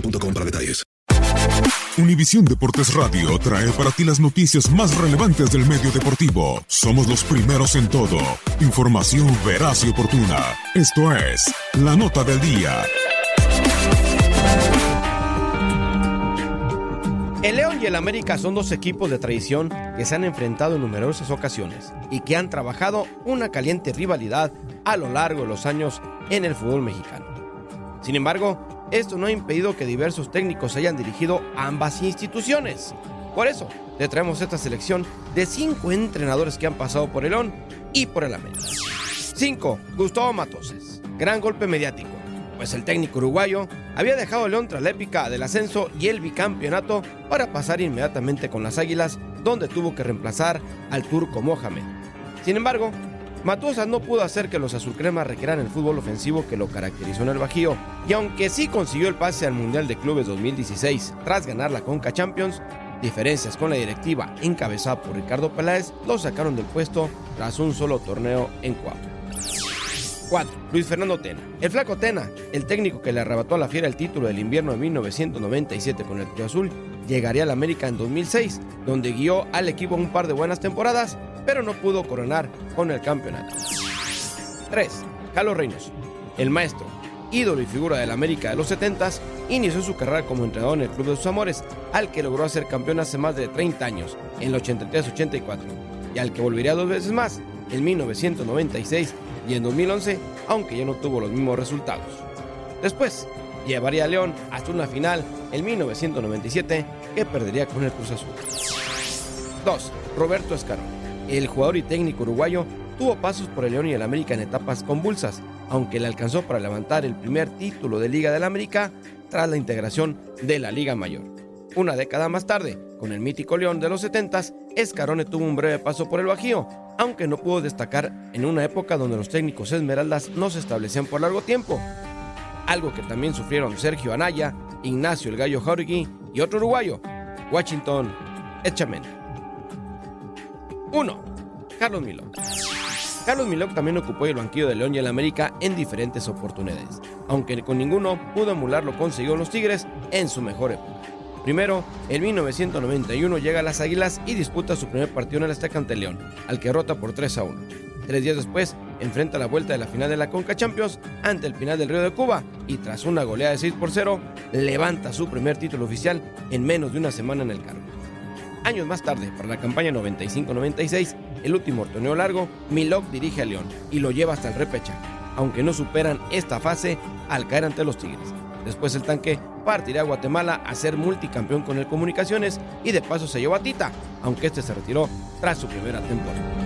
boostmobile.com para. Univisión Deportes Radio trae para ti las noticias más relevantes del medio deportivo. Somos los primeros en todo. Información veraz y oportuna. Esto es La Nota del Día. El León y el América son dos equipos de tradición que se han enfrentado en numerosas ocasiones y que han trabajado una caliente rivalidad a lo largo de los años en el fútbol mexicano. Sin embargo, esto no ha impedido que diversos técnicos hayan dirigido ambas instituciones. Por eso, le traemos esta selección de cinco entrenadores que han pasado por el León y por el América. 5. Gustavo Matoses. Gran golpe mediático, pues el técnico uruguayo había dejado a León tras la épica del ascenso y el bicampeonato para pasar inmediatamente con las Águilas, donde tuvo que reemplazar al turco Mohamed. Sin embargo, Matosas no pudo hacer que los azulcremas requieran el fútbol ofensivo que lo caracterizó en el Bajío, y aunque sí consiguió el pase al Mundial de Clubes 2016 tras ganar la Conca Champions, diferencias con la directiva encabezada por Ricardo Peláez lo sacaron del puesto tras un solo torneo en Coahuila. 4. Luis Fernando Tena. El flaco Tena, el técnico que le arrebató a la fiera el título del invierno de 1997 con el Cruz Azul, llegaría al América en 2006, donde guió al equipo un par de buenas temporadas, pero no pudo coronar con el campeonato. 3. Carlos Reynoso. El maestro, ídolo y figura del América de los 70s, inició su carrera como entrenador en el Club de sus Amores, al que logró hacer campeón hace más de 30 años, en el 83-84, y al que volvería dos veces más, en 1996 y en 2011, aunque ya no tuvo los mismos resultados. Después, llevaría a León hasta una final en 1997 que perdería con el Cruz Azul. 2. Roberto Escarón. El jugador y técnico uruguayo tuvo pasos por el León y el América en etapas convulsas, aunque le alcanzó para levantar el primer título de Liga del América tras la integración de la Liga Mayor. Una década más tarde, con el mítico León de los 70s, Escarone tuvo un breve paso por el Bajío, aunque no pudo destacar en una época donde los técnicos esmeraldas no se establecían por largo tiempo. Algo que también sufrieron Sergio Anaya, Ignacio el Gallo Jauregui y otro uruguayo, Washington Echamendi. 1. Carlos Milok. Carlos Milok también ocupó el banquillo de León y el América en diferentes oportunidades, aunque con ninguno pudo emular lo conseguido los Tigres en su mejor época. Primero, en 1991 llega a las Águilas y disputa su primer partido en el Azteca ante León, al que rota por 3 a 1. Tres días después, enfrenta la vuelta de la final de la Conca Champions ante el final del Río de Cuba y tras una goleada de 6 por 0, levanta su primer título oficial en menos de una semana en el cargo. Años más tarde, para la campaña 95-96, el último torneo largo, Milok dirige a León y lo lleva hasta el repecha, aunque no superan esta fase al caer ante los Tigres. Después el tanque partiría a Guatemala a ser multicampeón con el Comunicaciones y de paso se llevó a Tita, aunque este se retiró tras su primera temporada.